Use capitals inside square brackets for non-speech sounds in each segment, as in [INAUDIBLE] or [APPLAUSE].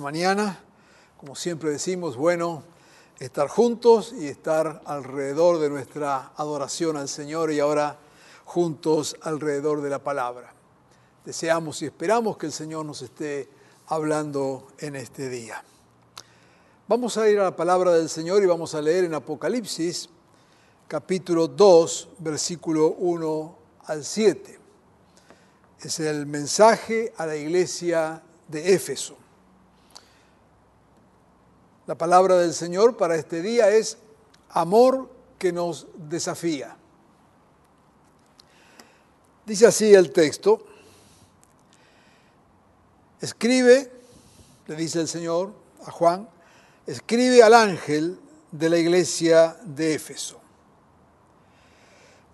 Mañana. Como siempre decimos, bueno, estar juntos y estar alrededor de nuestra adoración al Señor y ahora juntos alrededor de la palabra. Deseamos y esperamos que el Señor nos esté hablando en este día. Vamos a ir a la palabra del Señor y vamos a leer en Apocalipsis capítulo 2, versículo 1 al 7. Es el mensaje a la iglesia de Éfeso. La palabra del Señor para este día es amor que nos desafía. Dice así el texto, escribe, le dice el Señor a Juan, escribe al ángel de la iglesia de Éfeso.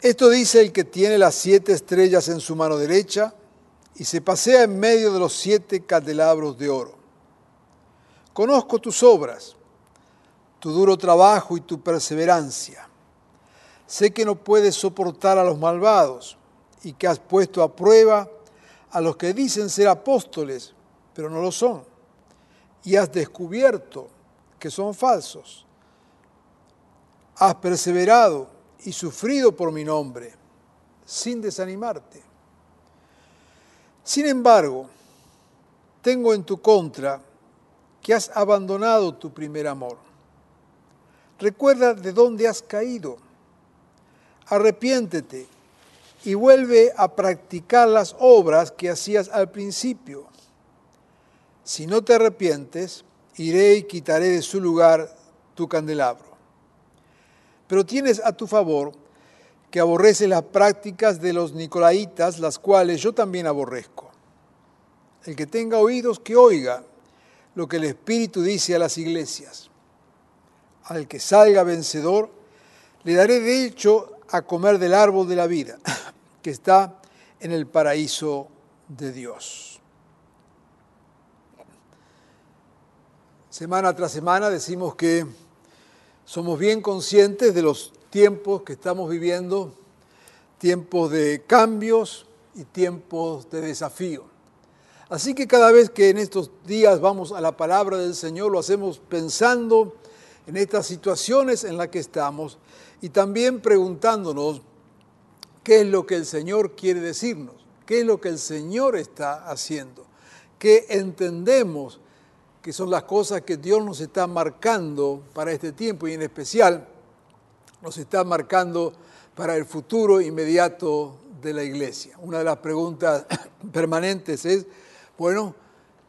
Esto dice el que tiene las siete estrellas en su mano derecha y se pasea en medio de los siete candelabros de oro. Conozco tus obras, tu duro trabajo y tu perseverancia. Sé que no puedes soportar a los malvados y que has puesto a prueba a los que dicen ser apóstoles, pero no lo son. Y has descubierto que son falsos. Has perseverado y sufrido por mi nombre, sin desanimarte. Sin embargo, tengo en tu contra que has abandonado tu primer amor. Recuerda de dónde has caído. Arrepiéntete y vuelve a practicar las obras que hacías al principio. Si no te arrepientes, iré y quitaré de su lugar tu candelabro. Pero tienes a tu favor que aborreces las prácticas de los nicolaitas, las cuales yo también aborrezco. El que tenga oídos, que oiga lo que el Espíritu dice a las iglesias. Al que salga vencedor, le daré de hecho a comer del árbol de la vida, [LAUGHS] que está en el paraíso de Dios. Semana tras semana decimos que somos bien conscientes de los tiempos que estamos viviendo, tiempos de cambios y tiempos de desafío. Así que cada vez que en estos días vamos a la palabra del Señor, lo hacemos pensando en estas situaciones en las que estamos y también preguntándonos qué es lo que el Señor quiere decirnos, qué es lo que el Señor está haciendo, qué entendemos que son las cosas que Dios nos está marcando para este tiempo y en especial nos está marcando para el futuro inmediato de la iglesia. Una de las preguntas [COUGHS] permanentes es, bueno,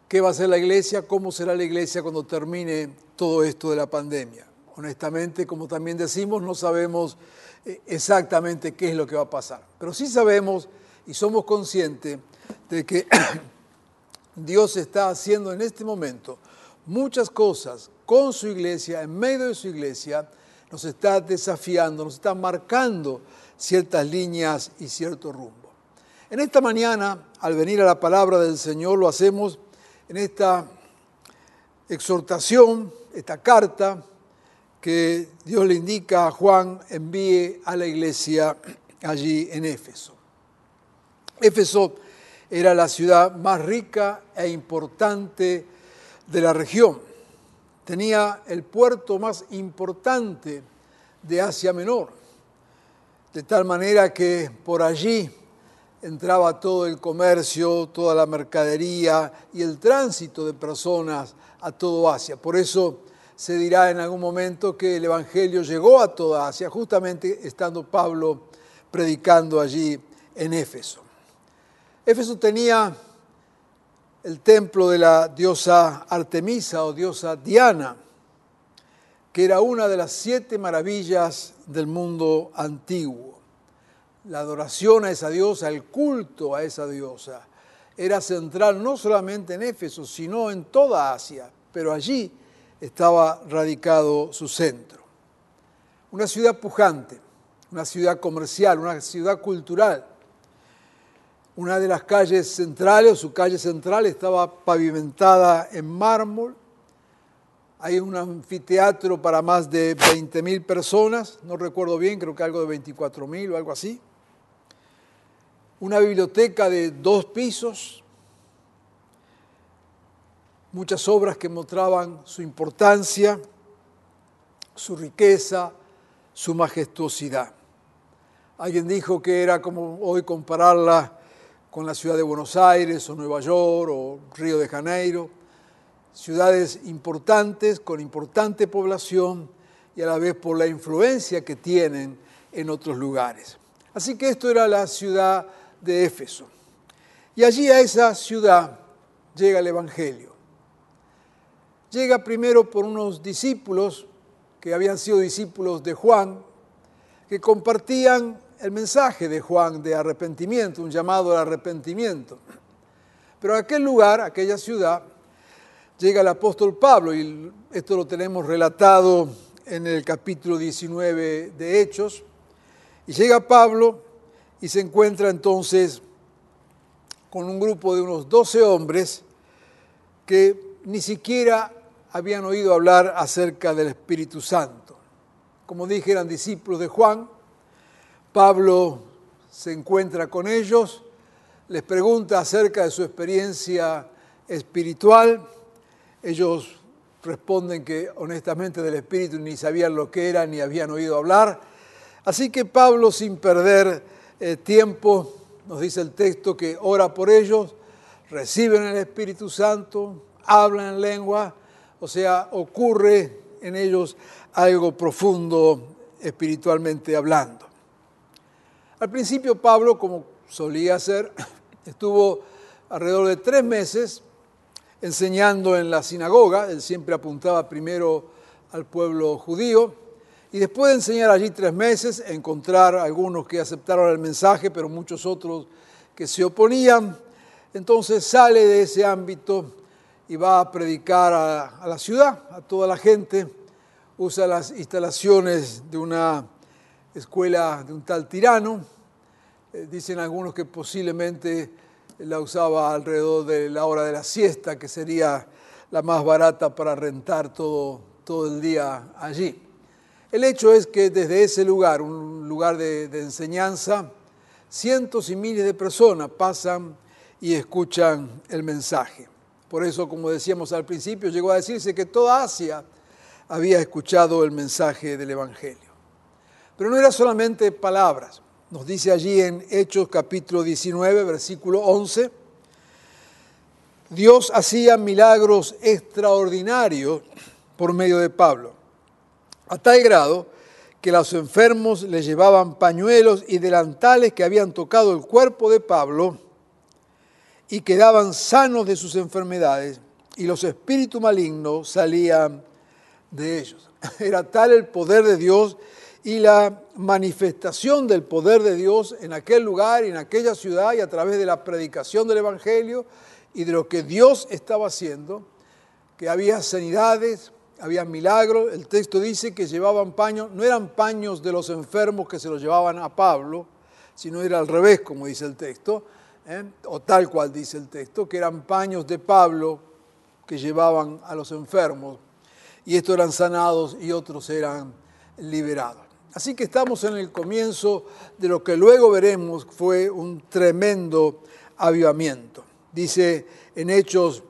¿qué va a ser la iglesia? ¿Cómo será la iglesia cuando termine todo esto de la pandemia? Honestamente, como también decimos, no sabemos eh, exactamente qué es lo que va a pasar, pero sí sabemos y somos conscientes de que [COUGHS] Dios está haciendo en este momento muchas cosas con su iglesia, en medio de su iglesia, nos está desafiando, nos está marcando ciertas líneas y cierto rumbo. En esta mañana, al venir a la palabra del Señor, lo hacemos en esta exhortación, esta carta que Dios le indica a Juan envíe a la iglesia allí en Éfeso. Éfeso era la ciudad más rica e importante de la región. Tenía el puerto más importante de Asia Menor, de tal manera que por allí entraba todo el comercio, toda la mercadería y el tránsito de personas a todo Asia. Por eso se dirá en algún momento que el Evangelio llegó a toda Asia, justamente estando Pablo predicando allí en Éfeso. Éfeso tenía el templo de la diosa Artemisa o diosa Diana, que era una de las siete maravillas del mundo antiguo. La adoración a esa diosa, el culto a esa diosa, era central no solamente en Éfeso, sino en toda Asia, pero allí estaba radicado su centro. Una ciudad pujante, una ciudad comercial, una ciudad cultural. Una de las calles centrales, su calle central, estaba pavimentada en mármol. Hay un anfiteatro para más de 20.000 personas, no recuerdo bien, creo que algo de 24.000 o algo así. Una biblioteca de dos pisos, muchas obras que mostraban su importancia, su riqueza, su majestuosidad. Alguien dijo que era como hoy compararla con la ciudad de Buenos Aires o Nueva York o Río de Janeiro, ciudades importantes con importante población y a la vez por la influencia que tienen en otros lugares. Así que esto era la ciudad de Éfeso. Y allí a esa ciudad llega el Evangelio. Llega primero por unos discípulos que habían sido discípulos de Juan, que compartían el mensaje de Juan de arrepentimiento, un llamado al arrepentimiento. Pero a aquel lugar, aquella ciudad, llega el apóstol Pablo, y esto lo tenemos relatado en el capítulo 19 de Hechos, y llega Pablo y se encuentra entonces con un grupo de unos 12 hombres que ni siquiera habían oído hablar acerca del Espíritu Santo. Como dije, eran discípulos de Juan, Pablo se encuentra con ellos, les pregunta acerca de su experiencia espiritual. Ellos responden que honestamente del Espíritu ni sabían lo que era ni habían oído hablar. Así que Pablo, sin perder eh, tiempo, nos dice el texto que ora por ellos, reciben el Espíritu Santo, hablan en lengua, o sea, ocurre en ellos algo profundo espiritualmente hablando. Al principio Pablo, como solía hacer, [COUGHS] estuvo alrededor de tres meses enseñando en la sinagoga, él siempre apuntaba primero al pueblo judío, y después de enseñar allí tres meses, encontrar algunos que aceptaron el mensaje, pero muchos otros que se oponían, entonces sale de ese ámbito y va a predicar a, la ciudad, a toda la gente, usa las instalaciones de una escuela de un tal tirano. Eh, dicen algunos que posiblemente la usaba alrededor de la hora de la siesta, que sería la más barata para rentar todo, todo el día allí. El hecho es que desde ese lugar, un lugar de, enseñanza, cientos y miles de personas pasan y escuchan el mensaje. Por eso, como decíamos al principio, llegó a decirse que toda Asia había escuchado el mensaje del Evangelio. Pero no era solamente palabras. Nos dice allí en Hechos capítulo 19, versículo 11, Dios hacía milagros extraordinarios por medio de Pablo, a tal grado que los enfermos le llevaban pañuelos y delantales que habían tocado el cuerpo de Pablo y quedaban sanos de sus enfermedades y los espíritus malignos salían de ellos. [LAUGHS] Era tal el poder de Dios y la manifestación del poder de Dios en aquel lugar en aquella ciudad y a través de la predicación del Evangelio y de lo que Dios estaba haciendo, que había sanidades, había milagros. El texto dice que llevaban paños, no eran paños de los enfermos que se los llevaban a Pablo, sino era al revés, como dice el texto, ¿eh? o tal cual dice el texto, que eran paños de Pablo que llevaban a los enfermos, y estos eran sanados y otros eran liberados. Así que estamos en el comienzo de lo que luego veremos fue un tremendo avivamiento. Dice en Hechos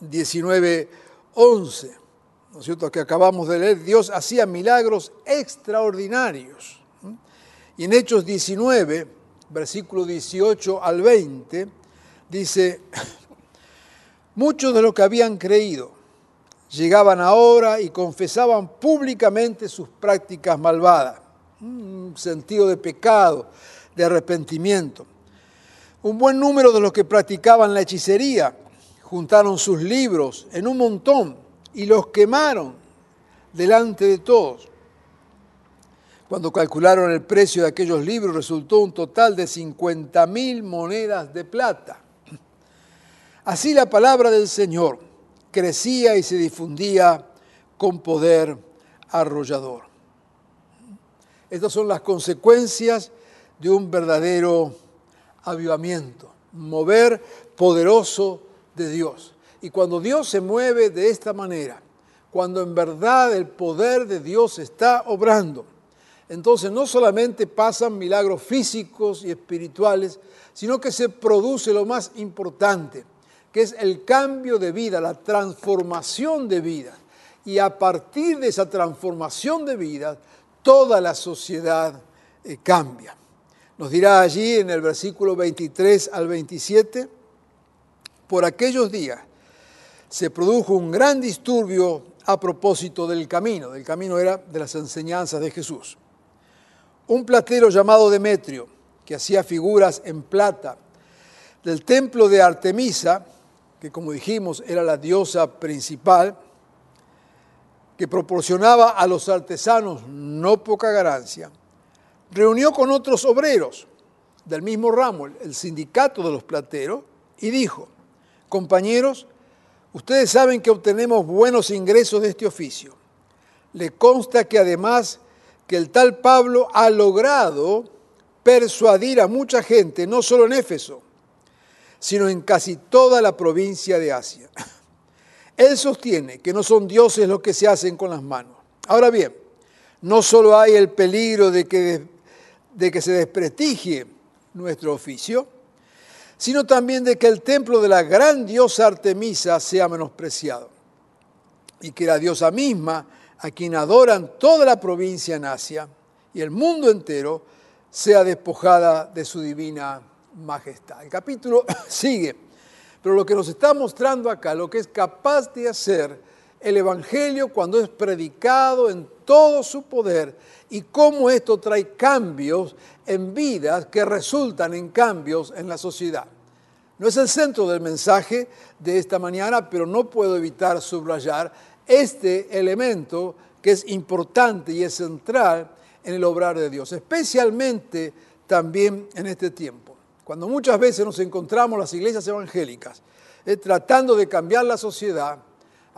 19, 11, ¿no es cierto?, que acabamos de leer, Dios hacía milagros extraordinarios. Y en Hechos 19, versículo 18 al 20, dice, [LAUGHS] muchos de los que habían creído, llegaban ahora y confesaban públicamente sus prácticas malvadas, un sentido de pecado, de arrepentimiento. Un buen número de los que practicaban la hechicería juntaron sus libros en un montón y los quemaron, delante de todos. Cuando calcularon el precio de aquellos libros resultó un total de 50 mil monedas de plata. Así la palabra del Señor crecía y se difundía con poder arrollador. Estas son las consecuencias de un verdadero avivamiento, mover poderoso de Dios. Y cuando Dios se mueve de esta manera, cuando en verdad el poder de Dios está obrando, entonces no solamente pasan milagros físicos y espirituales, sino que se produce lo más importante, que es el cambio de vida, la transformación de vida. Y a partir de esa transformación de vida, toda la sociedad eh, cambia. Nos dirá allí en el versículo 23 al 27, por aquellos días se produjo un gran disturbio a propósito del camino. El camino era de las enseñanzas de Jesús. Un platero llamado Demetrio, que hacía figuras en plata del templo de Artemisa, que como dijimos era la diosa principal, que proporcionaba a los artesanos no poca ganancia, reunió con otros obreros del mismo ramo, el sindicato de los plateros, y dijo, compañeros, ustedes saben que obtenemos buenos ingresos de este oficio. Le consta que además que el tal Pablo ha logrado persuadir a mucha gente, no solo en Éfeso, sino en casi toda la provincia de Asia. [CLEARS THROAT] Él sostiene que no son dioses los que se hacen con las manos. Ahora bien, no solo hay el peligro de que, de que se desprestigie nuestro oficio, sino también de que el templo de la gran diosa Artemisa sea menospreciado y que la diosa misma, a quien adoran toda la provincia en Asia y el mundo entero, sea despojada de su divina majestad. El capítulo [COUGHS] sigue pero lo que nos está mostrando acá, lo que es capaz de hacer el Evangelio cuando es predicado en todo su poder y cómo esto trae cambios en vidas que resultan en cambios en la sociedad. No es el centro del mensaje de esta mañana, pero no puedo evitar subrayar este elemento que es importante y es central en el obrar de Dios, especialmente también en este tiempo. Cuando muchas veces nos encontramos las iglesias evangélicas eh, tratando de cambiar la sociedad,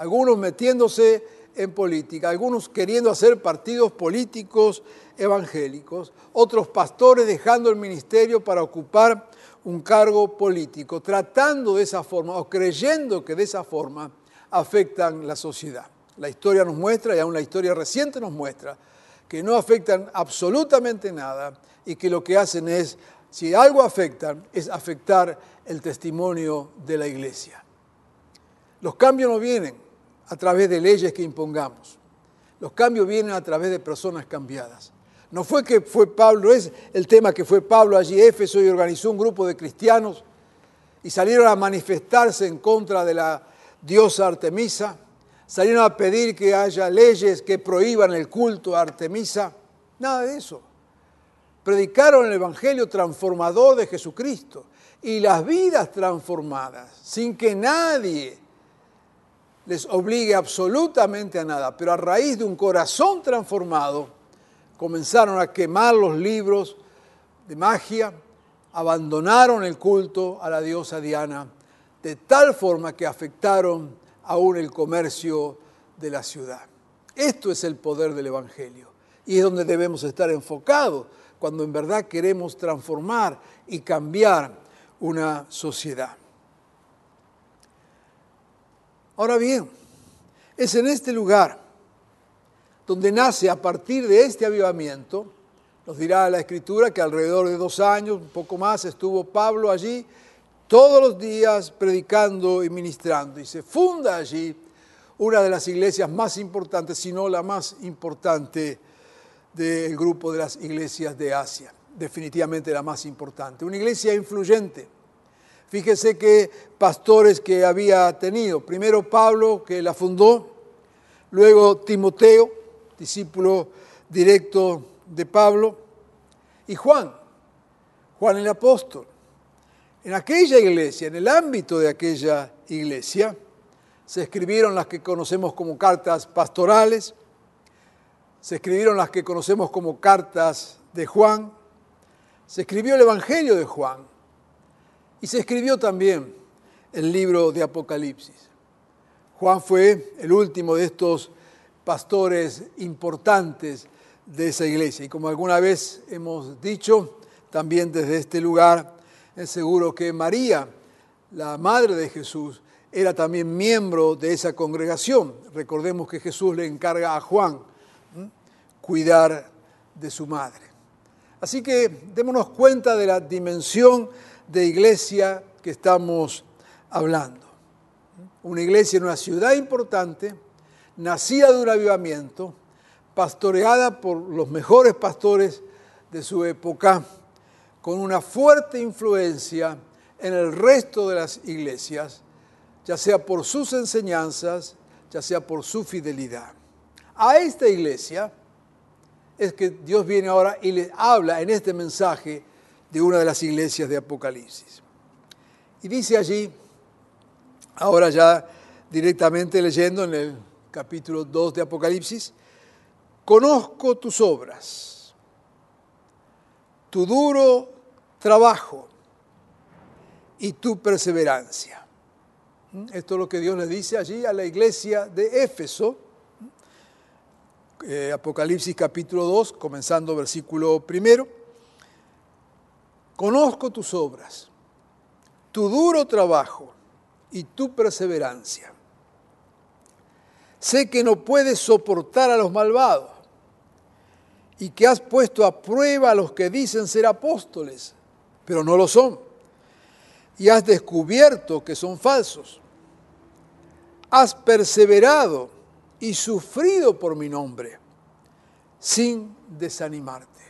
algunos metiéndose en política, algunos queriendo hacer partidos políticos evangélicos, otros pastores dejando el ministerio para ocupar un cargo político, tratando de esa forma o creyendo que de esa forma afectan la sociedad. La historia nos muestra, y aún la historia reciente nos muestra, que no afectan absolutamente nada y que lo que hacen es si algo afecta, es afectar el testimonio de la iglesia. Los cambios no vienen a través de leyes que impongamos. Los cambios vienen a través de personas cambiadas. No fue que fue Pablo, es el tema que fue Pablo allí Éfeso y organizó un grupo de cristianos y salieron a manifestarse en contra de la diosa Artemisa, salieron a pedir que haya leyes que prohíban el culto a Artemisa. Nada de eso predicaron el Evangelio transformador de Jesucristo y las vidas transformadas, sin que nadie les obligue absolutamente a nada, pero a raíz de un corazón transformado, comenzaron a quemar los libros de magia, abandonaron el culto a la diosa Diana, de tal forma que afectaron aún el comercio de la ciudad. Esto es el poder del Evangelio y es donde debemos estar enfocados cuando en verdad queremos transformar y cambiar una sociedad. Ahora bien, es en este lugar donde nace a partir de este avivamiento, nos dirá la escritura que alrededor de dos años, un poco más, estuvo Pablo allí todos los días predicando y ministrando y se funda allí una de las iglesias más importantes, si no la más importante del grupo de las iglesias de Asia, definitivamente la más importante. Una iglesia influyente. Fíjese que pastores que había tenido, primero Pablo que la fundó, luego Timoteo, discípulo directo de Pablo, y Juan, Juan el apóstol. En aquella iglesia, en el ámbito de aquella iglesia, se escribieron las que conocemos como cartas pastorales, se escribieron las que conocemos como cartas de Juan, se escribió el Evangelio de Juan y se escribió también el libro de Apocalipsis. Juan fue el último de estos pastores importantes de esa iglesia. Y como alguna vez hemos dicho, también desde este lugar, es seguro que María, la madre de Jesús, era también miembro de esa congregación. Recordemos que Jesús le encarga a Juan cuidar de su madre. Así que démonos cuenta de la dimensión de iglesia que estamos hablando. Una iglesia en una ciudad importante, nacida de un avivamiento, pastoreada por los mejores pastores de su época, con una fuerte influencia en el resto de las iglesias, ya sea por sus enseñanzas, ya sea por su fidelidad. A esta iglesia es que Dios viene ahora y les habla en este mensaje de una de las iglesias de Apocalipsis. Y dice allí, ahora ya directamente leyendo en el capítulo 2 de Apocalipsis, conozco tus obras, tu duro trabajo y tu perseverancia. Esto es lo que Dios le dice allí a la iglesia de Éfeso, eh, Apocalipsis capítulo 2, comenzando versículo primero. Conozco tus obras, tu duro trabajo y tu perseverancia. Sé que no puedes soportar a los malvados y que has puesto a prueba a los que dicen ser apóstoles, pero no lo son. Y has descubierto que son falsos. Has perseverado y sufrido por mi nombre, sin desanimarte.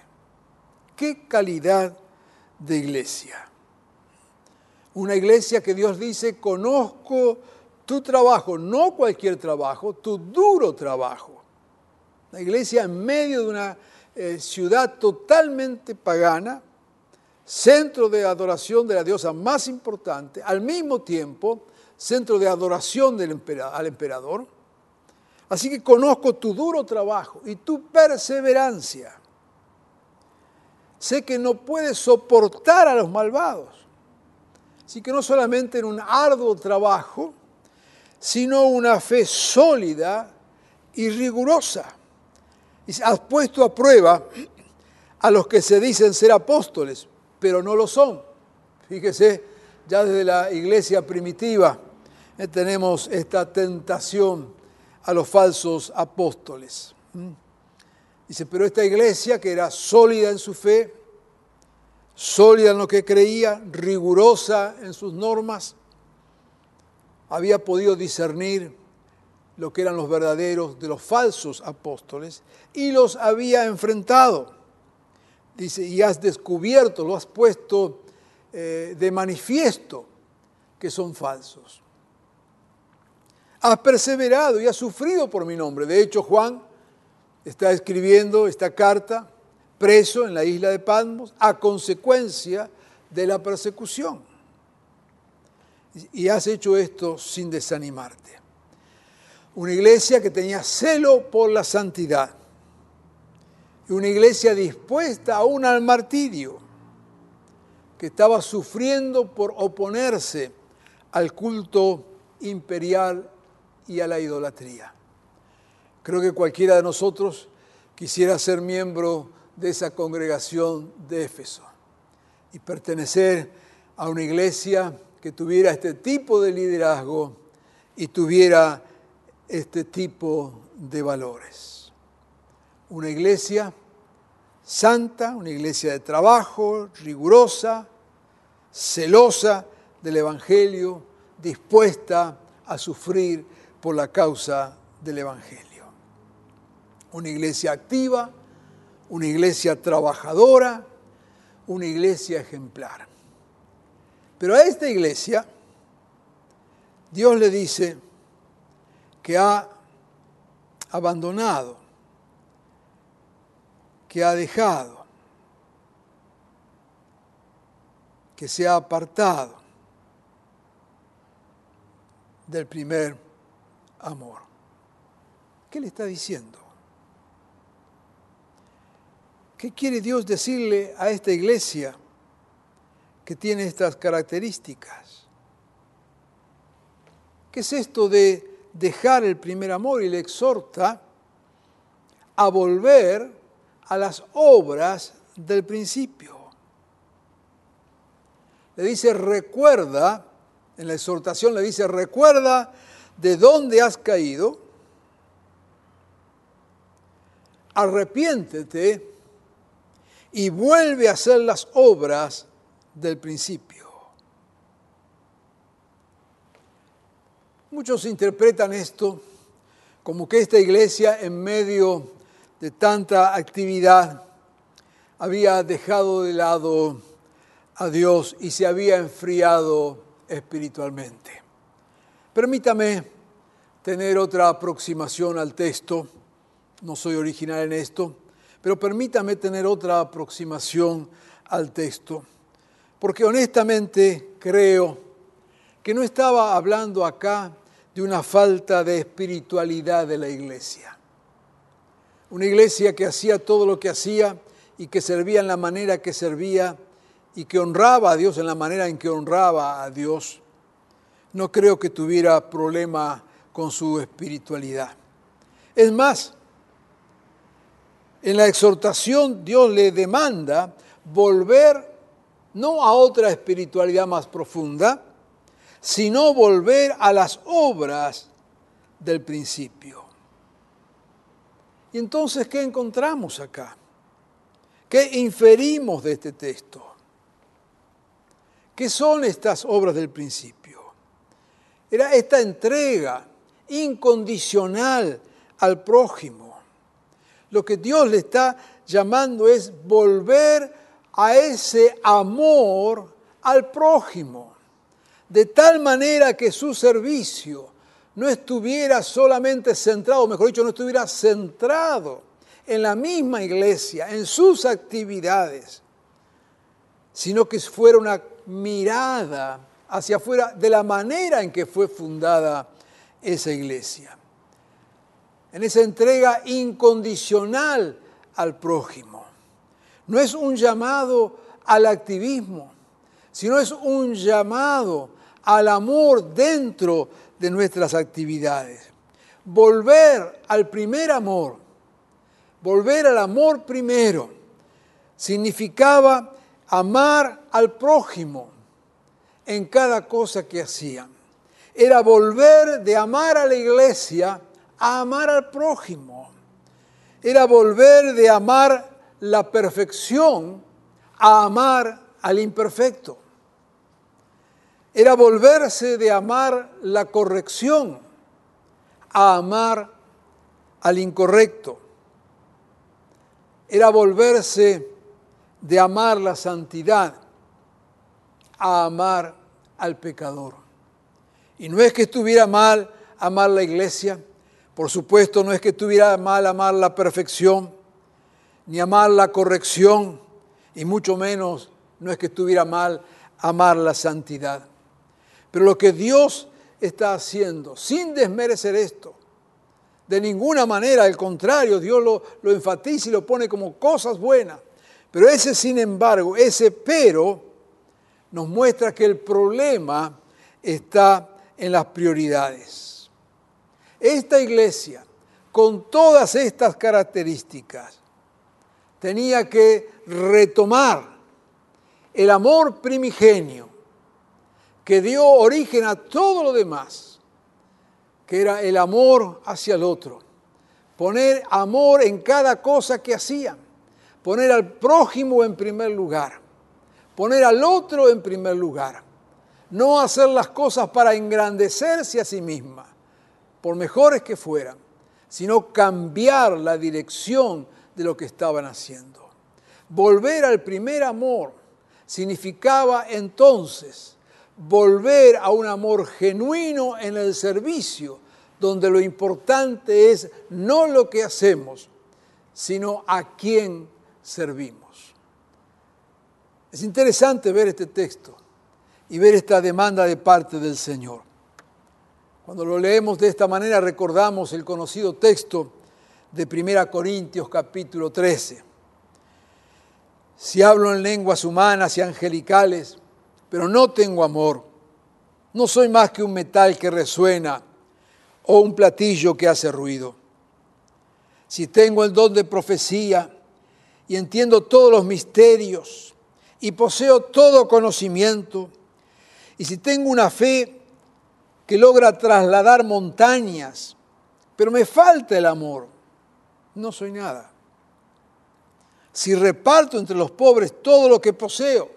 ¿Qué calidad de iglesia? Una iglesia que Dios dice, conozco tu trabajo, no cualquier trabajo, tu duro trabajo. La iglesia en medio de una eh, ciudad totalmente pagana, centro de adoración de la diosa más importante, al mismo tiempo centro de adoración del al emperador Así que conozco tu duro trabajo y tu perseverancia. Sé que no puedes soportar a los malvados. Así que no solamente en un arduo trabajo, sino una fe sólida y rigurosa. Y has puesto a prueba a los que se dicen ser apóstoles, pero no lo son. Fíjese, ya desde la iglesia primitiva eh, tenemos esta tentación a los falsos apóstoles. Dice, pero esta iglesia que era sólida en su fe, sólida en lo que creía, rigurosa en sus normas, había podido discernir lo que eran los verdaderos de los falsos apóstoles y los había enfrentado. Dice, y has descubierto, lo has puesto eh, de manifiesto que son falsos. Has perseverado y has sufrido por mi nombre. De hecho, Juan está escribiendo esta carta preso en la isla de Patmos a consecuencia de la persecución. Y has hecho esto sin desanimarte. Una iglesia que tenía celo por la santidad. Y una iglesia dispuesta aún al martirio, que estaba sufriendo por oponerse al culto imperial y a la idolatría. Creo que cualquiera de nosotros quisiera ser miembro de esa congregación de Éfeso y pertenecer a una iglesia que tuviera este tipo de liderazgo y tuviera este tipo de valores. Una iglesia santa, una iglesia de trabajo, rigurosa, celosa del Evangelio, dispuesta a sufrir por la causa del Evangelio. Una iglesia activa, una iglesia trabajadora, una iglesia ejemplar. Pero a esta iglesia Dios le dice que ha abandonado, que ha dejado, que se ha apartado del primer amor. ¿Qué le está diciendo? ¿Qué quiere Dios decirle a esta iglesia que tiene estas características? ¿Qué es esto de dejar el primer amor? Y le exhorta a volver a las obras del principio. Le dice, recuerda, en la exhortación le dice, recuerda de dónde has caído, arrepiéntete y vuelve a hacer las obras del principio. Muchos interpretan esto como que esta iglesia en medio de tanta actividad había dejado de lado a Dios y se había enfriado espiritualmente. Permítame tener otra aproximación al texto. No soy original en esto, pero permítame tener otra aproximación al texto, porque honestamente creo que no estaba hablando acá de una falta de espiritualidad de la iglesia. Una iglesia que hacía todo lo que hacía y que servía en la manera que servía y que honraba a Dios en la manera en que honraba a Dios, no creo que tuviera problema con su espiritualidad. Es más, en la exhortación Dios le demanda volver no a otra espiritualidad más profunda, sino volver a las obras del principio. Y entonces, ¿qué encontramos acá? ¿Qué inferimos de este texto? ¿Qué son estas obras del principio? Era esta entrega incondicional al prójimo. Lo que Dios le está llamando es volver a ese amor al prójimo, de tal manera que su servicio no estuviera solamente centrado, mejor dicho, no estuviera centrado en la misma iglesia, en sus actividades, sino que fuera una mirada hacia afuera de la manera en que fue fundada esa iglesia. En esa entrega incondicional al prójimo. No es un llamado al activismo, sino es un llamado al amor dentro de nuestras actividades. Volver al primer amor, volver al amor primero, significaba amar al prójimo en cada cosa que hacían. Era volver de amar a la iglesia a amar al prójimo. Era volver de amar la perfección a amar al imperfecto. Era volverse de amar la corrección a amar al incorrecto. Era volverse de amar la santidad a amar al pecador. Y no es que estuviera mal amar la iglesia, por supuesto no es que estuviera mal amar la perfección, ni amar la corrección, y mucho menos no es que estuviera mal amar la santidad. Pero lo que Dios está haciendo, sin desmerecer esto, de ninguna manera, al contrario, Dios lo, lo enfatiza y lo pone como cosas buenas. Pero ese, sin embargo, ese pero nos muestra que el problema está en las prioridades. Esta iglesia, con todas estas características, tenía que retomar el amor primigenio que dio origen a todo lo demás, que era el amor hacia el otro. Poner amor en cada cosa que hacían. Poner al prójimo en primer lugar, poner al otro en primer lugar, no hacer las cosas para engrandecerse a sí misma, por mejores que fueran, sino cambiar la dirección de lo que estaban haciendo. Volver al primer amor significaba entonces volver a un amor genuino en el servicio, donde lo importante es no lo que hacemos, sino a quién servimos. Es interesante ver este texto y ver esta demanda de parte del Señor. Cuando lo leemos de esta manera recordamos el conocido texto de 1 Corintios capítulo 13. Si hablo en lenguas humanas y angelicales, pero no tengo amor, no soy más que un metal que resuena o un platillo que hace ruido. Si tengo el don de profecía y entiendo todos los misterios y poseo todo conocimiento, y si tengo una fe que logra trasladar montañas, pero me falta el amor, no soy nada. Si reparto entre los pobres todo lo que poseo,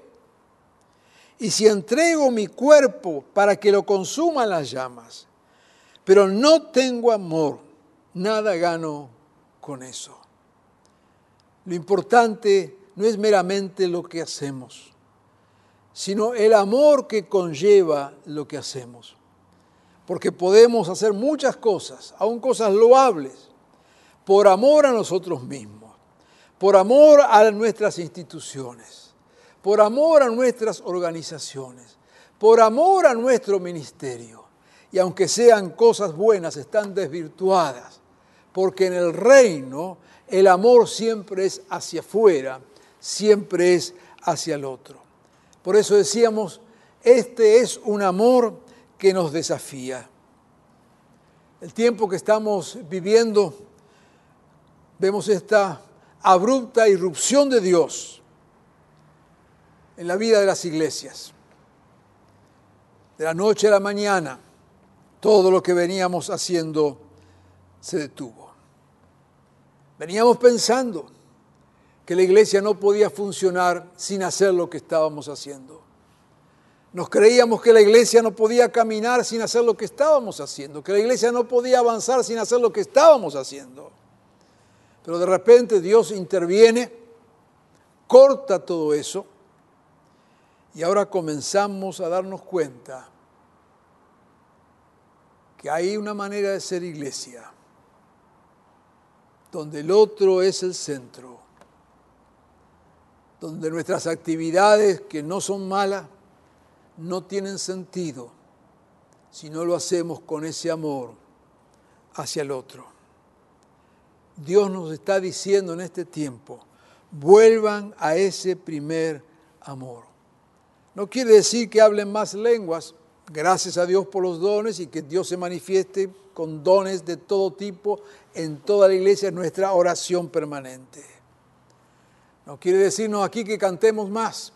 y si entrego mi cuerpo para que lo consuman las llamas, pero no tengo amor, nada gano con eso. Lo importante no es meramente lo que hacemos, sino el amor que conlleva lo que hacemos. Porque podemos hacer muchas cosas, aun cosas loables, por amor a nosotros mismos, por amor a nuestras instituciones, por amor a nuestras organizaciones, por amor a nuestro ministerio. Y aunque sean cosas buenas, están desvirtuadas, porque en el reino el amor siempre es hacia afuera, siempre es hacia el otro. Por eso decíamos, este es un amor que nos desafía. El tiempo que estamos viviendo, vemos esta abrupta irrupción de Dios en la vida de las iglesias. De la noche a la mañana, todo lo que veníamos haciendo se detuvo. Veníamos pensando, que la iglesia no podía funcionar sin hacer lo que estábamos haciendo. Nos creíamos que la iglesia no podía caminar sin hacer lo que estábamos haciendo, que la iglesia no podía avanzar sin hacer lo que estábamos haciendo. Pero de repente Dios interviene, corta todo eso y ahora comenzamos a darnos cuenta que hay una manera de ser iglesia donde el otro es el centro donde nuestras actividades, que no son malas, no tienen sentido si no lo hacemos con ese amor hacia el otro. Dios nos está diciendo en este tiempo, vuelvan a ese primer amor. No quiere decir que hablen más lenguas, gracias a Dios por los dones y que Dios se manifieste con dones de todo tipo en toda la iglesia, es nuestra oración permanente. No quiere decirnos aquí que cantemos más.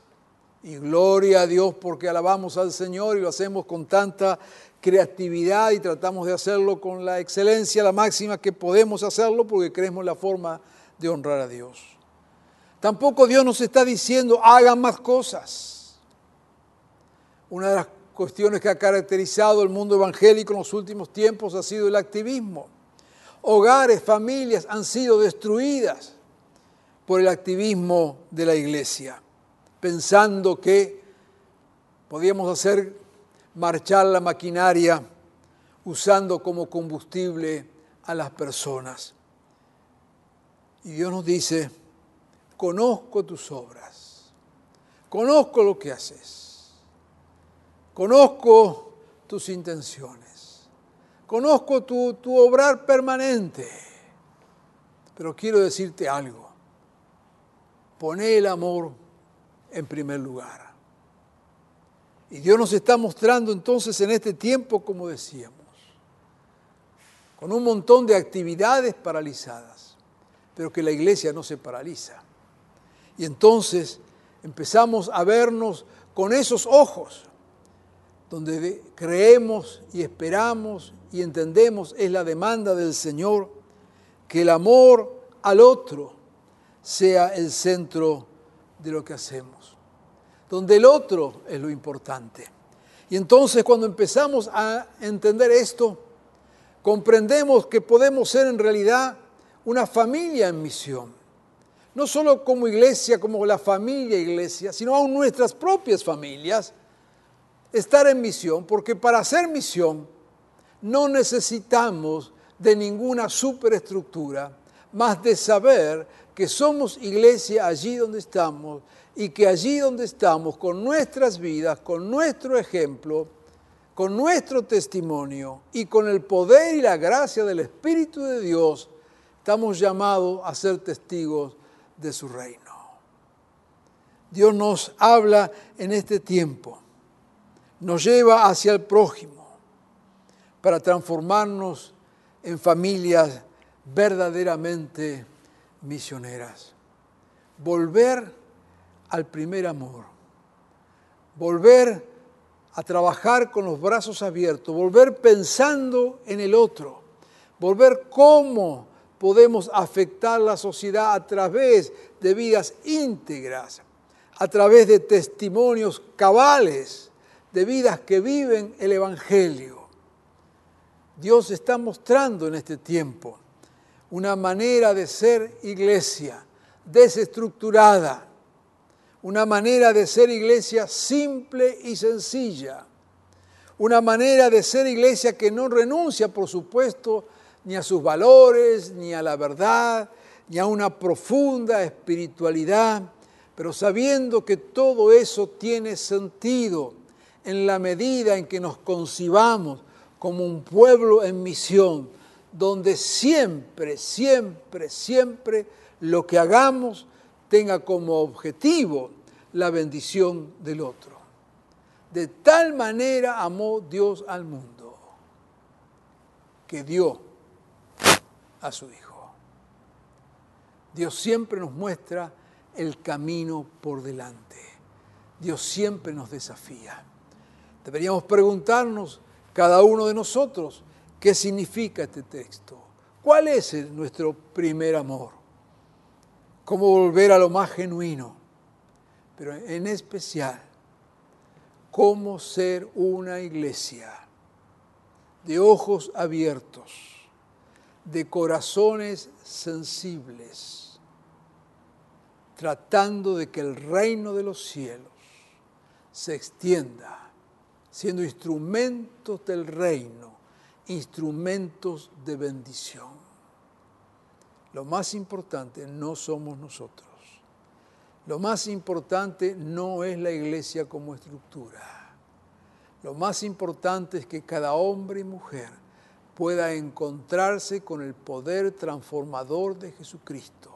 Y gloria a Dios porque alabamos al Señor y lo hacemos con tanta creatividad y tratamos de hacerlo con la excelencia, la máxima que podemos hacerlo porque creemos la forma de honrar a Dios. Tampoco Dios nos está diciendo hagan más cosas. Una de las cuestiones que ha caracterizado el mundo evangélico en los últimos tiempos ha sido el activismo. Hogares, familias han sido destruidas por el activismo de la iglesia, pensando que podíamos hacer marchar la maquinaria usando como combustible a las personas. Y Dios nos dice, conozco tus obras, conozco lo que haces, conozco tus intenciones, conozco tu, tu obrar permanente, pero quiero decirte algo Pone el amor en primer lugar. Y Dios nos está mostrando entonces en este tiempo, como decíamos, con un montón de actividades paralizadas, pero que la iglesia no se paraliza. Y entonces empezamos a vernos con esos ojos, donde creemos y esperamos y entendemos es la demanda del Señor, que el amor al otro sea el centro de lo que hacemos, donde el otro es lo importante. Y entonces cuando empezamos a entender esto, comprendemos que podemos ser en realidad una familia en misión. No solo como iglesia, como la familia iglesia, sino aún nuestras propias familias, estar en misión, porque para hacer misión no necesitamos de ninguna superestructura, más de saber que somos iglesia allí donde estamos y que allí donde estamos, con nuestras vidas, con nuestro ejemplo, con nuestro testimonio y con el poder y la gracia del Espíritu de Dios, estamos llamados a ser testigos de su reino. Dios nos habla en este tiempo, nos lleva hacia el prójimo para transformarnos en familias verdaderamente misioneras. Volver al primer amor, volver a trabajar con los brazos abiertos, volver pensando en el otro, volver cómo podemos afectar la sociedad a través de vidas íntegras, a través de testimonios cabales, de vidas que viven el Evangelio. Dios está mostrando en este tiempo una manera de ser iglesia desestructurada, una manera de ser iglesia simple y sencilla, una manera de ser iglesia que no renuncia, por supuesto, ni a sus valores, ni a la verdad, ni a una profunda espiritualidad, pero sabiendo que todo eso tiene sentido en la medida en que nos concibamos como un pueblo en misión, donde siempre, siempre, siempre lo que hagamos tenga como objetivo la bendición del otro. De tal manera amó Dios al mundo que dio a su Hijo. Dios siempre nos muestra el camino por delante. Dios siempre nos desafía. Deberíamos preguntarnos cada uno de nosotros qué significa este texto. ¿Cuál es nuestro primer amor? ¿Cómo volver a lo más genuino? Pero en especial, cómo ser una iglesia de ojos abiertos, de corazones sensibles, tratando de que el reino de los cielos se extienda, siendo instrumentos del reino, instrumentos de bendición. Lo más importante no somos nosotros. Lo más importante no es la iglesia como estructura. Lo más importante es que cada hombre y mujer pueda encontrarse con el poder transformador de Jesucristo.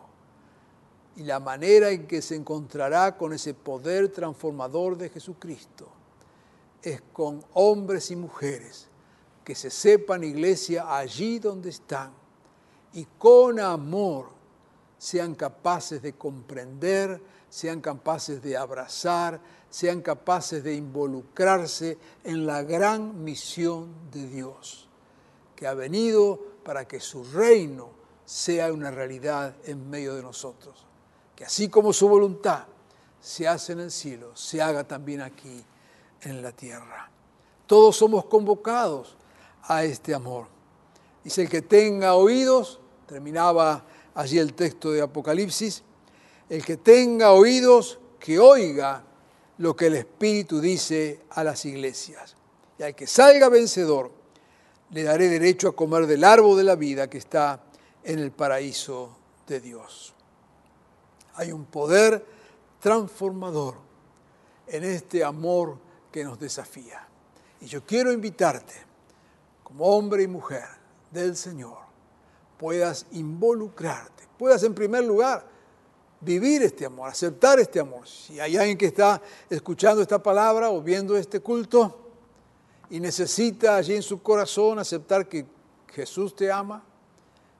Y la manera en que se encontrará con ese poder transformador de Jesucristo es con hombres y mujeres que se sepan iglesia allí donde están y con amor sean capaces de comprender, sean capaces de abrazar, sean capaces de involucrarse en la gran misión de Dios, que ha venido para que su reino sea una realidad en medio de nosotros. Que así como su voluntad se hace en el cielo, se haga también aquí en la tierra. Todos somos convocados a este amor. Dice el que tenga oídos, terminaba allí el texto de Apocalipsis, el que tenga oídos, que oiga lo que el Espíritu dice a las iglesias. Y al que salga vencedor, le daré derecho a comer del árbol de la vida que está en el paraíso de Dios. Hay un poder transformador en este amor que nos desafía. Y yo quiero invitarte, como hombre y mujer del Señor, puedas involucrarte, puedas en primer lugar vivir este amor, aceptar este amor. Si hay alguien que está escuchando esta palabra o viendo este culto y necesita allí en su corazón aceptar que Jesús te ama,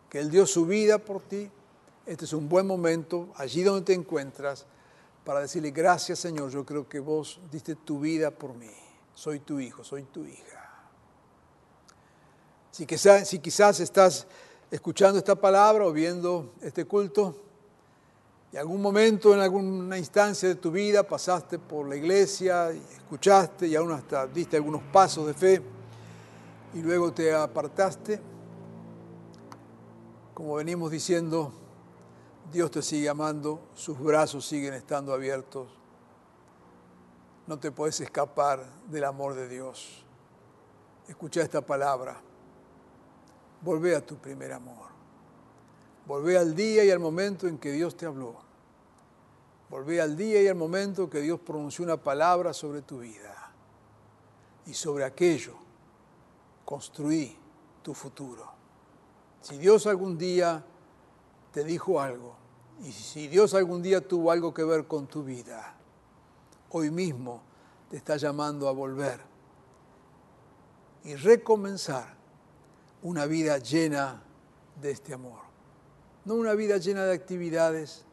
que Él dio su vida por ti, este es un buen momento, allí donde te encuentras, para decirle gracias Señor, yo creo que vos diste tu vida por mí, soy tu hijo, soy tu hija. Si quizás, estás escuchando esta palabra o viendo este culto, y algún momento, en alguna instancia de tu vida, pasaste por la iglesia, escuchaste y aún hasta diste algunos pasos de fe y luego te apartaste, como venimos diciendo, Dios te sigue amando, sus brazos siguen estando abiertos. No te puedes escapar del amor de Dios. Escucha esta palabra. Volvé a tu primer amor. Volvé al día y al momento en que Dios te habló. Volvé al día y al momento que Dios pronunció una palabra sobre tu vida. Y sobre aquello construí tu futuro. Si Dios algún día te dijo algo, y si Dios algún día tuvo algo que ver con tu vida, hoy mismo te está llamando a volver y recomenzar una vida llena de este amor. No una vida llena de actividades,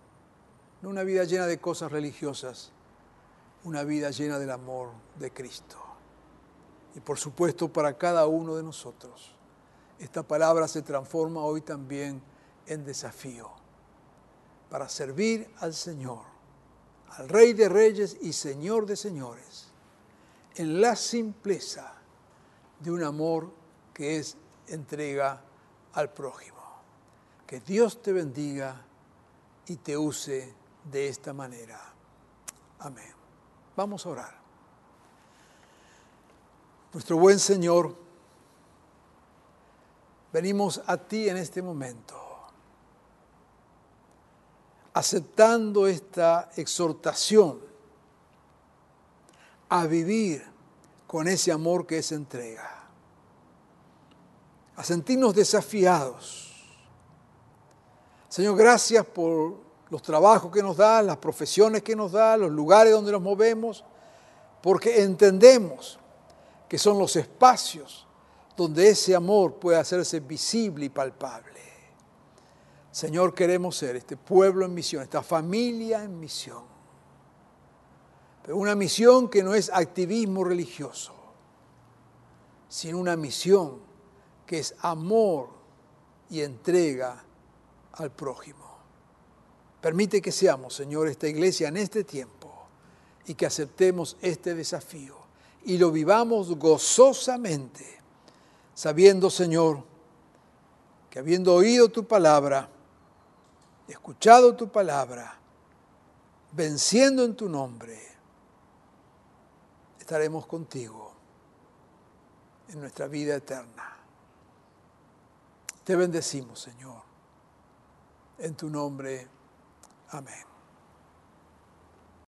no una vida llena de cosas religiosas, una vida llena del amor de Cristo. Y por supuesto para cada uno de nosotros, esta palabra se transforma hoy también en desafío para servir al Señor, al Rey de Reyes y Señor de Señores, en la simpleza de un amor que es entrega al prójimo. Que Dios te bendiga y te use de esta manera. Amén. Vamos a orar. Nuestro buen Señor, venimos a ti en este momento, aceptando esta exhortación a vivir con ese amor que es entrega, a sentirnos desafiados. Señor, gracias por los trabajos que nos da, las profesiones que nos da, los lugares donde nos movemos, porque entendemos que son los espacios donde ese amor puede hacerse visible y palpable. Señor, queremos ser este pueblo en misión, esta familia en misión. Pero una misión que no es activismo religioso, sino una misión que es amor y entrega al prójimo. Permite que seamos, Señor, esta iglesia en este tiempo y que aceptemos este desafío y lo vivamos gozosamente, sabiendo, Señor, que habiendo oído tu palabra, escuchado tu palabra, venciendo en tu nombre, estaremos contigo en nuestra vida eterna. Te bendecimos, Señor, en tu nombre. Amén.